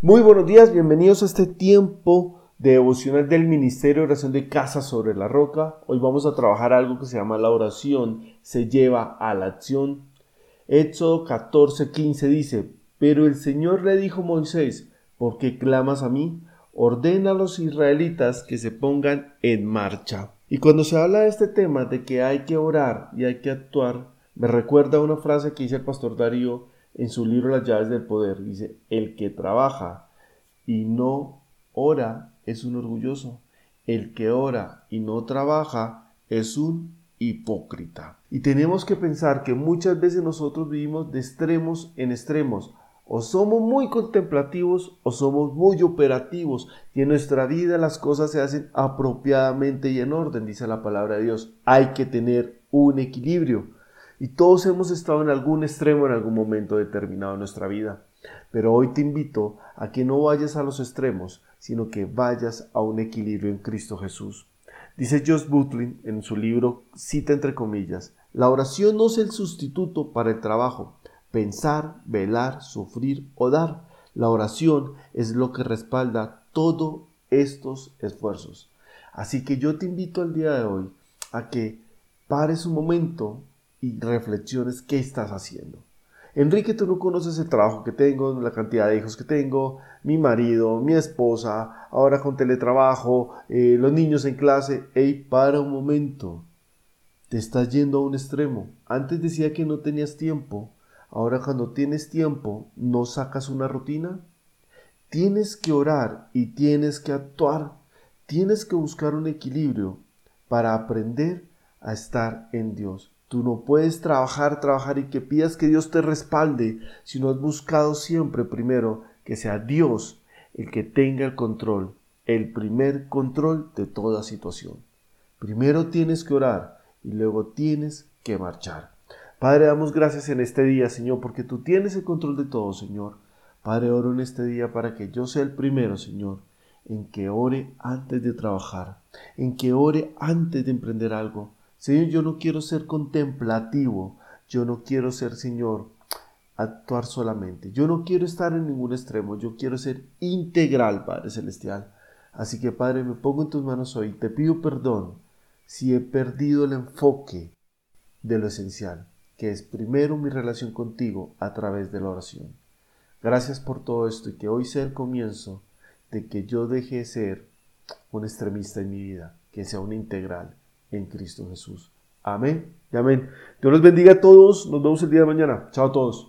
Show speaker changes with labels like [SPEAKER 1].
[SPEAKER 1] Muy buenos días, bienvenidos a este tiempo de devocional del Ministerio de Oración de Casa sobre la Roca. Hoy vamos a trabajar algo que se llama la oración, se lleva a la acción. Éxodo 14:15 dice, pero el Señor le dijo a Moisés, ¿por qué clamas a mí? Ordena a los israelitas que se pongan en marcha. Y cuando se habla de este tema de que hay que orar y hay que actuar, me recuerda una frase que dice el pastor Darío en su libro Las llaves del poder. Dice, el que trabaja y no ora es un orgulloso. El que ora y no trabaja es un hipócrita. Y tenemos que pensar que muchas veces nosotros vivimos de extremos en extremos. O somos muy contemplativos o somos muy operativos y en nuestra vida las cosas se hacen apropiadamente y en orden, dice la palabra de Dios. Hay que tener un equilibrio. Y todos hemos estado en algún extremo en algún momento determinado de nuestra vida. Pero hoy te invito a que no vayas a los extremos, sino que vayas a un equilibrio en Cristo Jesús. Dice Josh Butlin en su libro, cita entre comillas, la oración no es el sustituto para el trabajo, pensar, velar, sufrir o dar. La oración es lo que respalda todos estos esfuerzos. Así que yo te invito al día de hoy a que pares un momento y reflexiones qué estás haciendo. Enrique, tú no conoces el trabajo que tengo, la cantidad de hijos que tengo, mi marido, mi esposa, ahora con teletrabajo, eh, los niños en clase. Ey, para un momento. Te estás yendo a un extremo. Antes decía que no tenías tiempo. Ahora cuando tienes tiempo, ¿no sacas una rutina? Tienes que orar y tienes que actuar. Tienes que buscar un equilibrio para aprender a estar en Dios. Tú no puedes trabajar, trabajar y que pidas que Dios te respalde si no has buscado siempre primero que sea Dios el que tenga el control, el primer control de toda situación. Primero tienes que orar y luego tienes que marchar. Padre, damos gracias en este día, Señor, porque tú tienes el control de todo, Señor. Padre, oro en este día para que yo sea el primero, Señor, en que ore antes de trabajar, en que ore antes de emprender algo, Señor, yo no quiero ser contemplativo, yo no quiero ser, Señor, actuar solamente. Yo no quiero estar en ningún extremo, yo quiero ser integral, Padre Celestial. Así que, Padre, me pongo en tus manos hoy, te pido perdón si he perdido el enfoque de lo esencial, que es primero mi relación contigo a través de la oración. Gracias por todo esto y que hoy sea el comienzo de que yo deje de ser un extremista en mi vida, que sea un integral en Cristo Jesús. Amén y amén. Dios los bendiga a todos. Nos vemos el día de mañana. Chao a todos.